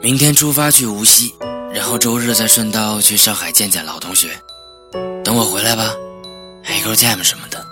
明天出发去无锡，然后周日再顺道去上海见见老同学。等我回来吧，一根 jam 什么的。